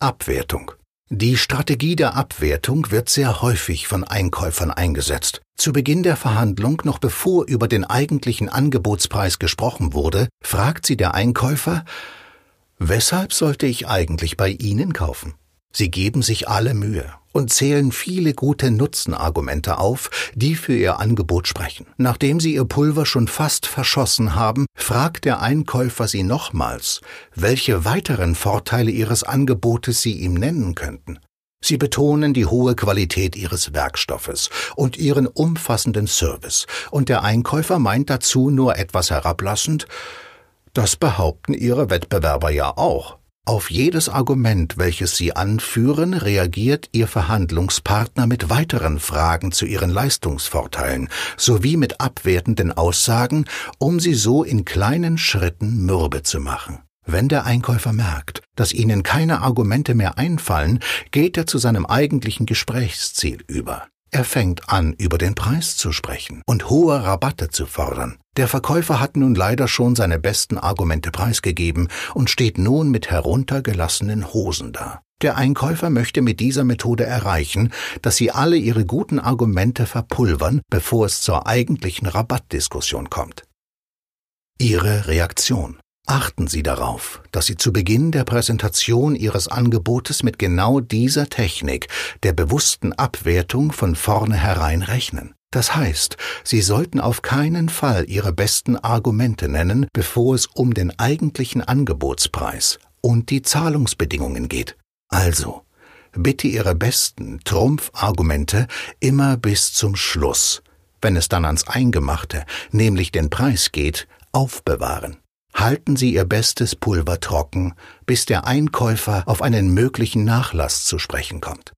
Abwertung. Die Strategie der Abwertung wird sehr häufig von Einkäufern eingesetzt. Zu Beginn der Verhandlung, noch bevor über den eigentlichen Angebotspreis gesprochen wurde, fragt sie der Einkäufer, Weshalb sollte ich eigentlich bei Ihnen kaufen? Sie geben sich alle Mühe und zählen viele gute Nutzenargumente auf, die für ihr Angebot sprechen. Nachdem sie ihr Pulver schon fast verschossen haben, fragt der Einkäufer sie nochmals, welche weiteren Vorteile ihres Angebotes sie ihm nennen könnten. Sie betonen die hohe Qualität ihres Werkstoffes und ihren umfassenden Service, und der Einkäufer meint dazu nur etwas herablassend, das behaupten ihre Wettbewerber ja auch. Auf jedes Argument, welches Sie anführen, reagiert Ihr Verhandlungspartner mit weiteren Fragen zu Ihren Leistungsvorteilen sowie mit abwertenden Aussagen, um Sie so in kleinen Schritten mürbe zu machen. Wenn der Einkäufer merkt, dass Ihnen keine Argumente mehr einfallen, geht er zu seinem eigentlichen Gesprächsziel über. Er fängt an, über den Preis zu sprechen und hohe Rabatte zu fordern. Der Verkäufer hat nun leider schon seine besten Argumente preisgegeben und steht nun mit heruntergelassenen Hosen da. Der Einkäufer möchte mit dieser Methode erreichen, dass sie alle ihre guten Argumente verpulvern, bevor es zur eigentlichen Rabattdiskussion kommt. Ihre Reaktion. Achten Sie darauf, dass Sie zu Beginn der Präsentation Ihres Angebotes mit genau dieser Technik der bewussten Abwertung von vornherein rechnen. Das heißt, Sie sollten auf keinen Fall Ihre besten Argumente nennen, bevor es um den eigentlichen Angebotspreis und die Zahlungsbedingungen geht. Also, bitte Ihre besten Trumpfargumente immer bis zum Schluss, wenn es dann ans Eingemachte, nämlich den Preis geht, aufbewahren. Halten Sie Ihr bestes Pulver trocken, bis der Einkäufer auf einen möglichen Nachlass zu sprechen kommt.